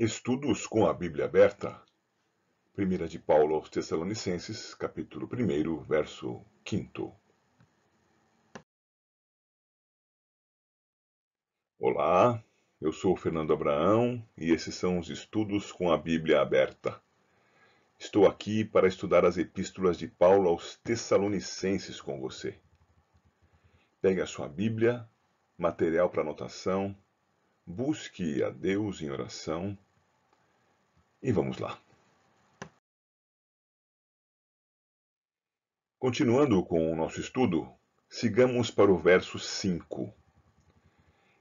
Estudos com a Bíblia aberta. 1 de Paulo aos Tessalonicenses, capítulo 1, verso 5. Olá, eu sou Fernando Abraão e esses são os estudos com a Bíblia aberta. Estou aqui para estudar as epístolas de Paulo aos Tessalonicenses com você. Pegue a sua Bíblia, material para anotação, busque a Deus em oração e vamos lá. Continuando com o nosso estudo, sigamos para o verso 5.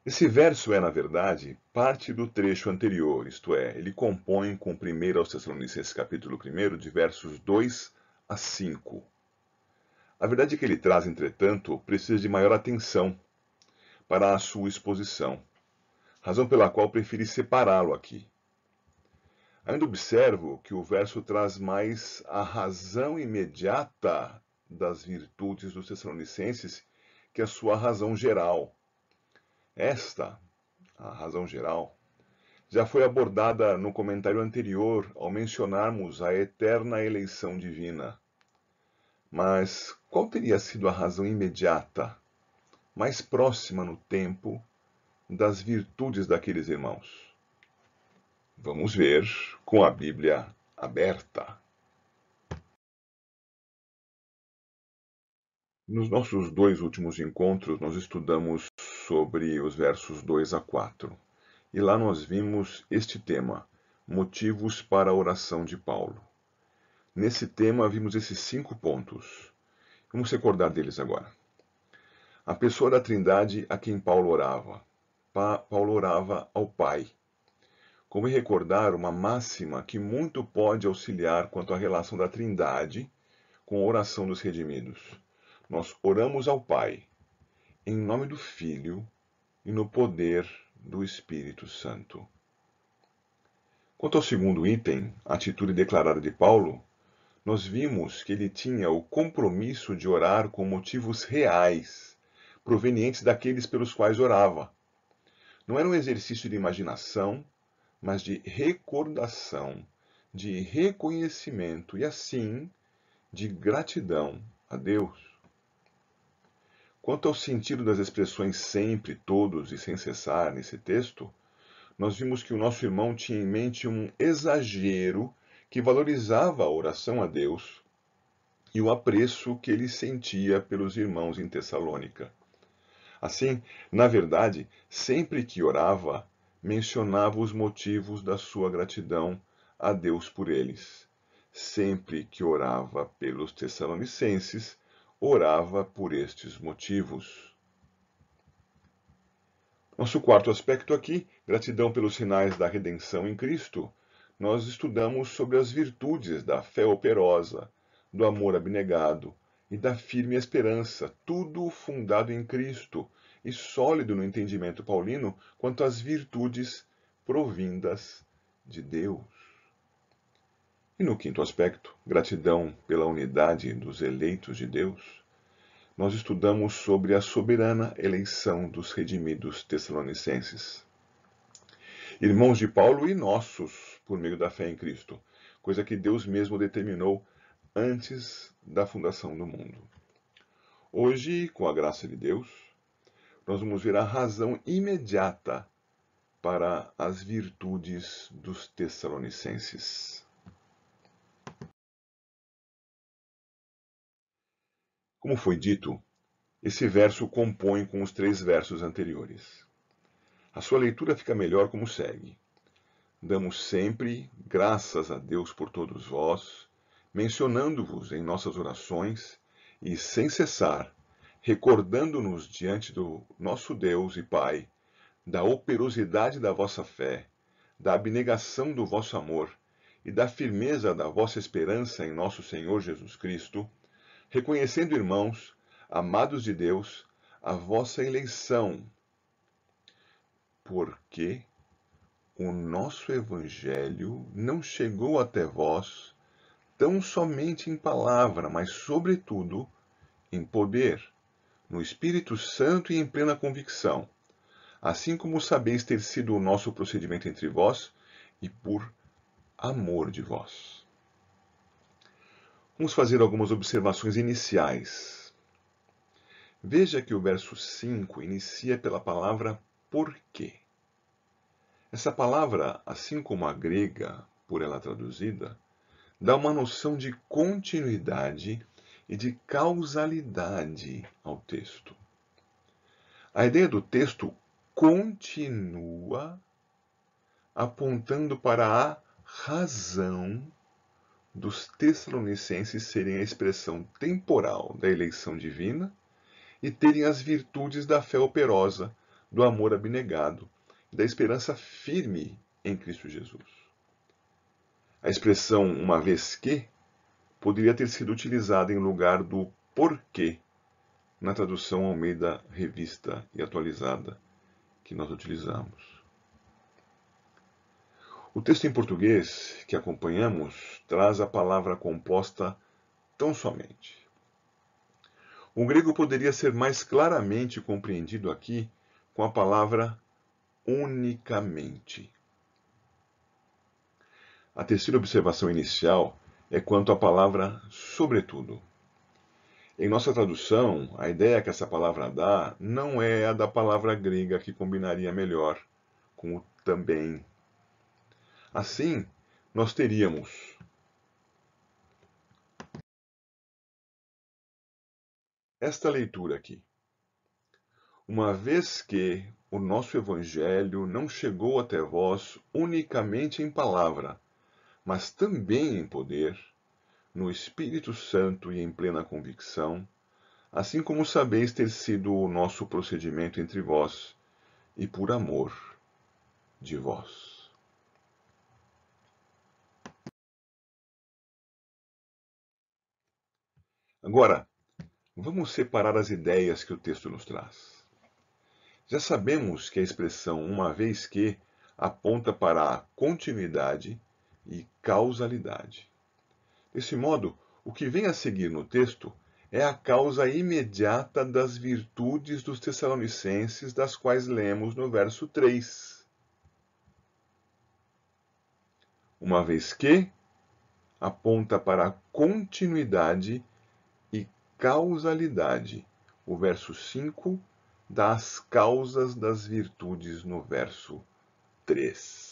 Esse verso é, na verdade, parte do trecho anterior, isto é, ele compõe com 1 aos Tessalonicenses capítulo 1, de versos 2 a 5. A verdade é que ele traz, entretanto, precisa de maior atenção para a sua exposição, razão pela qual preferi separá-lo aqui. Ainda observo que o verso traz mais a razão imediata das virtudes dos Tessalonicenses que a sua razão geral. Esta, a razão geral, já foi abordada no comentário anterior ao mencionarmos a eterna eleição divina. Mas qual teria sido a razão imediata, mais próxima no tempo, das virtudes daqueles irmãos? Vamos ver com a Bíblia aberta. Nos nossos dois últimos encontros, nós estudamos sobre os versos 2 a 4. E lá nós vimos este tema, motivos para a oração de Paulo. Nesse tema, vimos esses cinco pontos. Vamos recordar deles agora. A pessoa da Trindade a quem Paulo orava. Pa Paulo orava ao Pai Convém recordar uma máxima que muito pode auxiliar quanto à relação da Trindade com a oração dos redimidos. Nós oramos ao Pai, em nome do Filho e no poder do Espírito Santo. Quanto ao segundo item, a atitude declarada de Paulo, nós vimos que ele tinha o compromisso de orar com motivos reais, provenientes daqueles pelos quais orava. Não era um exercício de imaginação mas de recordação, de reconhecimento e assim de gratidão a Deus. Quanto ao sentido das expressões sempre, todos e sem cessar nesse texto, nós vimos que o nosso irmão tinha em mente um exagero que valorizava a oração a Deus e o apreço que ele sentia pelos irmãos em Tessalônica. Assim, na verdade, sempre que orava, mencionava os motivos da sua gratidão a Deus por eles. Sempre que orava pelos Tessalonicenses, orava por estes motivos. Nosso quarto aspecto aqui, gratidão pelos sinais da redenção em Cristo, nós estudamos sobre as virtudes da fé operosa, do amor abnegado e da firme esperança, tudo fundado em Cristo, e sólido no entendimento paulino quanto às virtudes provindas de Deus. E no quinto aspecto, gratidão pela unidade dos eleitos de Deus, nós estudamos sobre a soberana eleição dos redimidos tessalonicenses. Irmãos de Paulo e nossos, por meio da fé em Cristo, coisa que Deus mesmo determinou antes da fundação do mundo. Hoje, com a graça de Deus, nós vamos ver a razão imediata para as virtudes dos Tessalonicenses. Como foi dito, esse verso compõe com os três versos anteriores. A sua leitura fica melhor como segue. Damos sempre graças a Deus por todos vós, mencionando-vos em nossas orações e sem cessar recordando-nos diante do nosso Deus e Pai da operosidade da vossa fé, da abnegação do vosso amor e da firmeza da vossa esperança em nosso Senhor Jesus Cristo, reconhecendo, irmãos, amados de Deus, a vossa eleição, porque o nosso Evangelho não chegou até vós tão somente em palavra, mas, sobretudo, em poder no Espírito Santo e em plena convicção, assim como sabeis ter sido o nosso procedimento entre vós, e por amor de vós. Vamos fazer algumas observações iniciais. Veja que o verso 5 inicia pela palavra porquê. Essa palavra, assim como a grega, por ela traduzida, dá uma noção de continuidade e de causalidade ao texto. A ideia do texto continua apontando para a razão dos Tessalonicenses serem a expressão temporal da eleição divina e terem as virtudes da fé operosa, do amor abnegado e da esperança firme em Cristo Jesus. A expressão uma vez que poderia ter sido utilizada em lugar do porquê na tradução Almeida Revista e Atualizada que nós utilizamos. O texto em português que acompanhamos traz a palavra composta tão somente. O grego poderia ser mais claramente compreendido aqui com a palavra unicamente. A terceira observação inicial é quanto à palavra sobretudo. Em nossa tradução, a ideia que essa palavra dá não é a da palavra grega que combinaria melhor com o também Assim, nós teríamos esta leitura aqui. Uma vez que o nosso Evangelho não chegou até vós unicamente em palavra, mas também em poder, no Espírito Santo e em plena convicção, assim como sabeis ter sido o nosso procedimento entre vós, e por amor de vós. Agora, vamos separar as ideias que o texto nos traz. Já sabemos que a expressão uma vez que aponta para a continuidade e causalidade. Desse modo, o que vem a seguir no texto é a causa imediata das virtudes dos Tessalonicenses, das quais lemos no verso 3. Uma vez que aponta para a continuidade causalidade. O verso 5 dá as causas das virtudes no verso 3.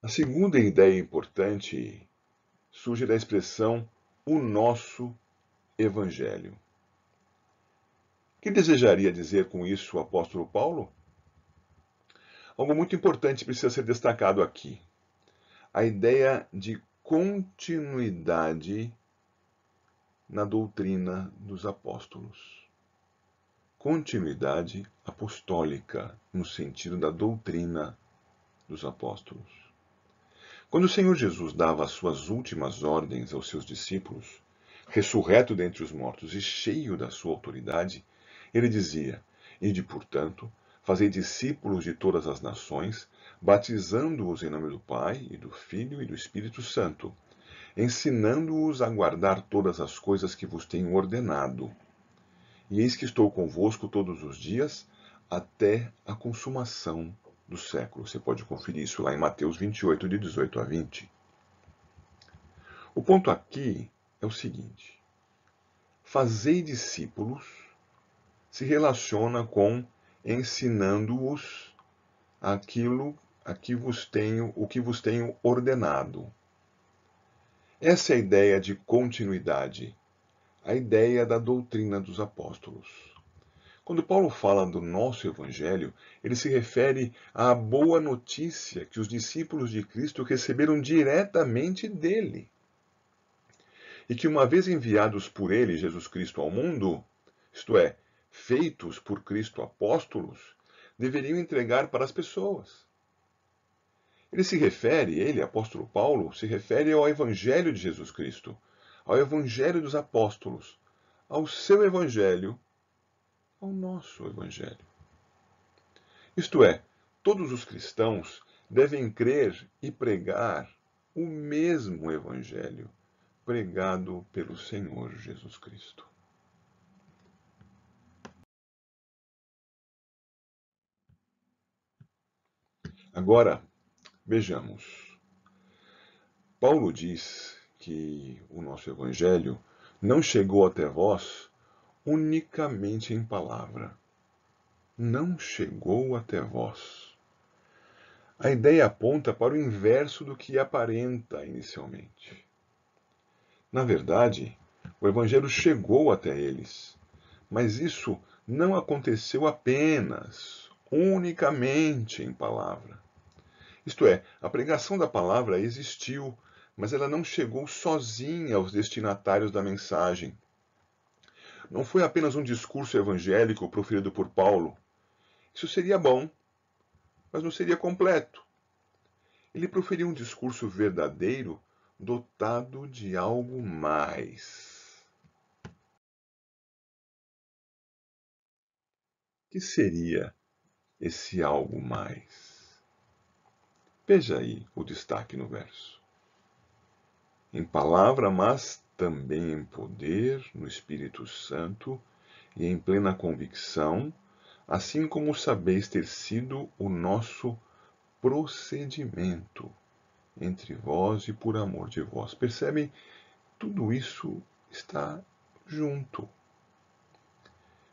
A segunda ideia importante surge da expressão o nosso Evangelho. O que desejaria dizer com isso o apóstolo Paulo? Algo muito importante precisa ser destacado aqui a ideia de continuidade na doutrina dos apóstolos. Continuidade apostólica, no sentido da doutrina dos apóstolos. Quando o Senhor Jesus dava as suas últimas ordens aos seus discípulos, ressurreto dentre os mortos e cheio da sua autoridade, ele dizia: Ide, portanto, fazei discípulos de todas as nações, batizando-os em nome do Pai, e do Filho e do Espírito Santo, ensinando-os a guardar todas as coisas que vos tenho ordenado. E eis que estou convosco todos os dias, até a consumação do século. Você pode conferir isso lá em Mateus 28, de 18 a 20. O ponto aqui é o seguinte: fazei discípulos se relaciona com ensinando-os aquilo a que vos tenho, o que vos tenho ordenado. Essa é a ideia de continuidade, a ideia da doutrina dos apóstolos. Quando Paulo fala do nosso evangelho, ele se refere à boa notícia que os discípulos de Cristo receberam diretamente dele. E que, uma vez enviados por ele, Jesus Cristo, ao mundo, isto é, feitos por Cristo apóstolos, deveriam entregar para as pessoas. Ele se refere, ele, apóstolo Paulo, se refere ao Evangelho de Jesus Cristo, ao Evangelho dos apóstolos, ao seu Evangelho, ao nosso Evangelho. Isto é, todos os cristãos devem crer e pregar o mesmo Evangelho pregado pelo Senhor Jesus Cristo. Agora, vejamos. Paulo diz que o nosso Evangelho não chegou até vós unicamente em palavra. Não chegou até vós. A ideia aponta para o inverso do que aparenta inicialmente. Na verdade, o Evangelho chegou até eles, mas isso não aconteceu apenas, unicamente em palavra. Isto é, a pregação da palavra existiu, mas ela não chegou sozinha aos destinatários da mensagem. Não foi apenas um discurso evangélico proferido por Paulo. Isso seria bom, mas não seria completo. Ele proferiu um discurso verdadeiro dotado de algo mais. Que seria esse algo mais? Veja aí o destaque no verso. Em palavra, mas também em poder, no Espírito Santo e em plena convicção, assim como sabeis ter sido o nosso procedimento entre vós e por amor de vós. Percebem? Tudo isso está junto.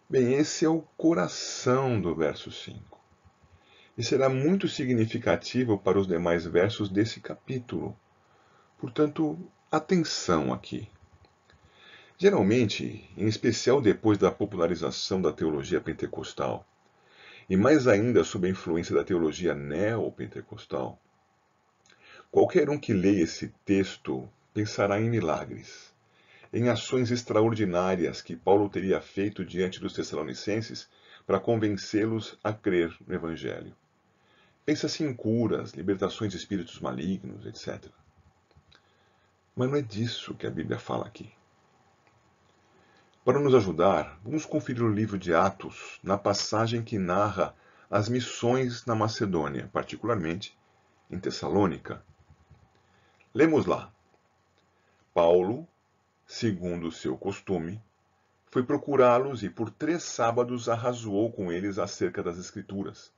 Bem, esse é o coração do verso 5 e será muito significativo para os demais versos desse capítulo. Portanto, atenção aqui. Geralmente, em especial depois da popularização da teologia pentecostal, e mais ainda sob a influência da teologia neopentecostal, qualquer um que leia esse texto pensará em milagres, em ações extraordinárias que Paulo teria feito diante dos Tessalonicenses para convencê-los a crer no Evangelho. Pensa-se em curas, libertações de espíritos malignos, etc. Mas não é disso que a Bíblia fala aqui. Para nos ajudar, vamos conferir o livro de Atos na passagem que narra as missões na Macedônia, particularmente em Tessalônica. Lemos lá. Paulo, segundo seu costume, foi procurá-los e por três sábados arrazoou com eles acerca das Escrituras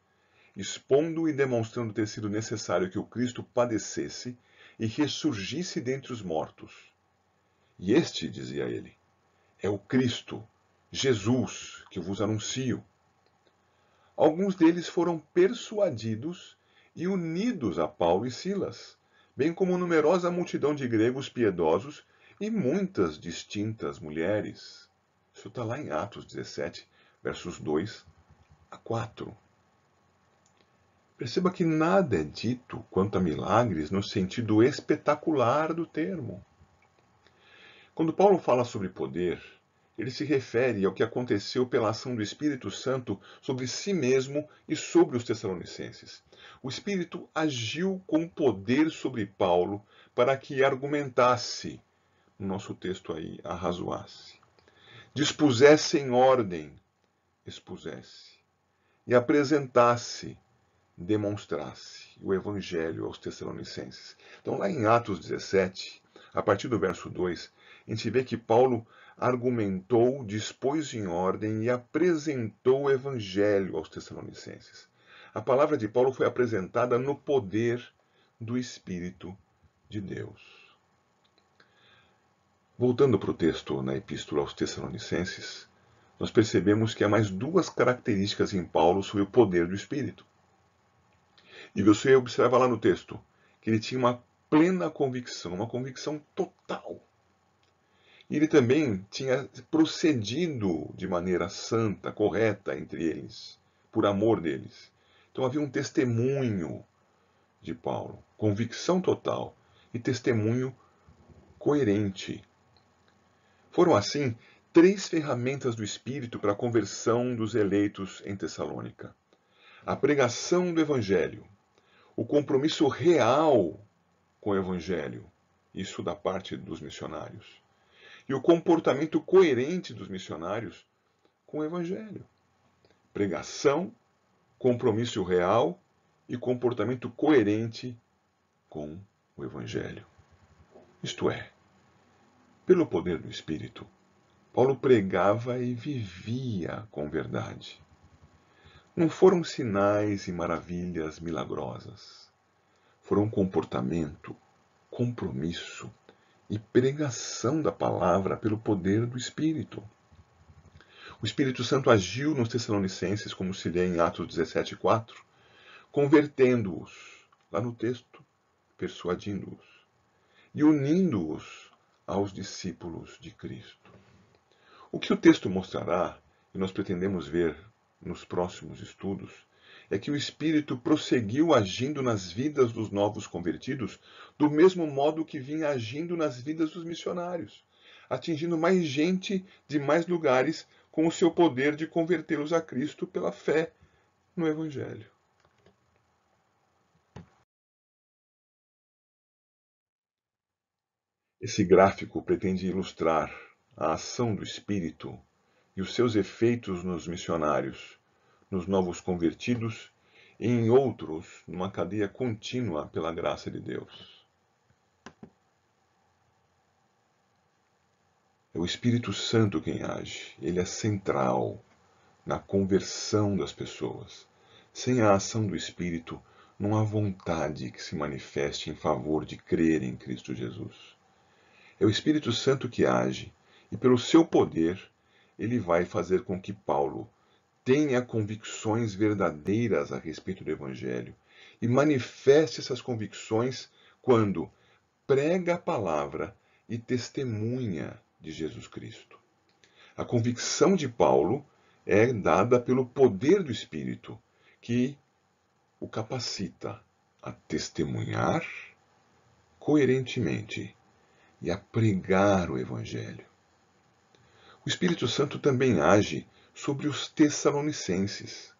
expondo e demonstrando ter sido necessário que o Cristo padecesse e ressurgisse dentre os mortos. E este, dizia ele, é o Cristo, Jesus, que vos anuncio. Alguns deles foram persuadidos e unidos a Paulo e Silas, bem como numerosa multidão de gregos piedosos e muitas distintas mulheres. Isso está lá em Atos 17, versos 2 a 4. Perceba que nada é dito quanto a milagres no sentido espetacular do termo. Quando Paulo fala sobre poder, ele se refere ao que aconteceu pela ação do Espírito Santo sobre si mesmo e sobre os Tessalonicenses. O Espírito agiu com poder sobre Paulo para que argumentasse, no nosso texto aí, arrazoasse, dispusesse em ordem, expusesse, e apresentasse, demonstrasse o evangelho aos Tessalonicenses. Então, lá em Atos 17, a partir do verso 2, a gente vê que Paulo argumentou, dispôs em ordem e apresentou o evangelho aos Tessalonicenses. A palavra de Paulo foi apresentada no poder do Espírito de Deus. Voltando para o texto na Epístola aos Tessalonicenses, nós percebemos que há mais duas características em Paulo sobre o poder do Espírito. E você observa lá no texto que ele tinha uma plena convicção, uma convicção total. Ele também tinha procedido de maneira santa, correta entre eles, por amor deles. Então havia um testemunho de Paulo, convicção total e testemunho coerente. Foram assim três ferramentas do Espírito para a conversão dos eleitos em Tessalônica: a pregação do Evangelho, o compromisso real com o Evangelho, isso da parte dos missionários, e o comportamento coerente dos missionários com o Evangelho. Pregação, compromisso real e comportamento coerente com o Evangelho. Isto é, pelo poder do Espírito, Paulo pregava e vivia com verdade. não foram sinais e maravilhas milagrosas. Foram comportamento, compromisso e pregação da palavra pelo poder do Espírito. O Espírito Santo agiu nos Tessalonicenses, como se lê em Atos 17,4, convertendo-os, lá no texto, persuadindo-os e unindo-os aos discípulos de Cristo. O que o texto mostrará, e nós pretendemos ver nos próximos estudos, é que o Espírito prosseguiu agindo nas vidas dos novos convertidos do mesmo modo que vinha agindo nas vidas dos missionários, atingindo mais gente de mais lugares com o seu poder de convertê-los a Cristo pela fé no Evangelho. Esse gráfico pretende ilustrar a ação do Espírito e os seus efeitos nos missionários, nos novos convertidos e em outros numa cadeia contínua pela graça de Deus. É o Espírito Santo quem age, ele é central na conversão das pessoas. Sem a ação do Espírito, não há vontade que se manifeste em favor de crer em Cristo Jesus. É o Espírito Santo que age, e pelo seu poder, ele vai fazer com que Paulo tenha convicções verdadeiras a respeito do Evangelho e manifeste essas convicções quando prega a palavra e testemunha de Jesus Cristo. A convicção de Paulo é dada pelo poder do Espírito, que o capacita a testemunhar coerentemente e a pregar o Evangelho. O Espírito Santo também age sobre os Tessalonicenses,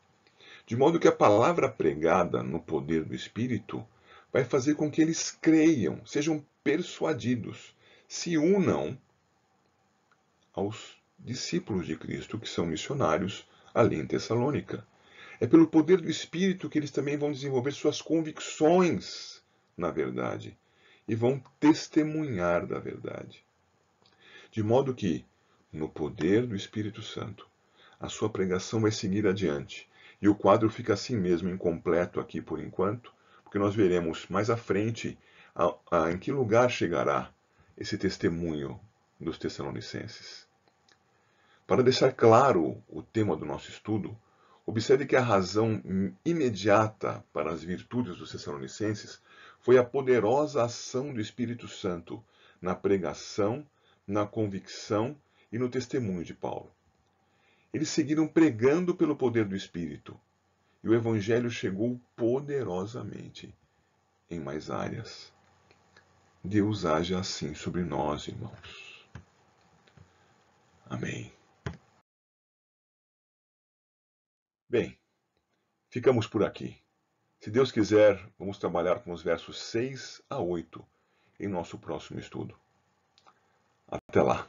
de modo que a palavra pregada no poder do Espírito vai fazer com que eles creiam, sejam persuadidos, se unam aos discípulos de Cristo que são missionários ali em Tessalônica. É pelo poder do Espírito que eles também vão desenvolver suas convicções na verdade e vão testemunhar da verdade. De modo que no poder do Espírito Santo. A sua pregação vai seguir adiante. E o quadro fica assim mesmo, incompleto aqui por enquanto, porque nós veremos mais à frente a, a, em que lugar chegará esse testemunho dos Tessalonicenses. Para deixar claro o tema do nosso estudo, observe que a razão imediata para as virtudes dos Tessalonicenses foi a poderosa ação do Espírito Santo na pregação, na convicção e no testemunho de Paulo. Eles seguiram pregando pelo poder do Espírito, e o Evangelho chegou poderosamente em mais áreas. Deus age assim sobre nós, irmãos. Amém. Bem, ficamos por aqui. Se Deus quiser, vamos trabalhar com os versos 6 a 8 em nosso próximo estudo. Até lá.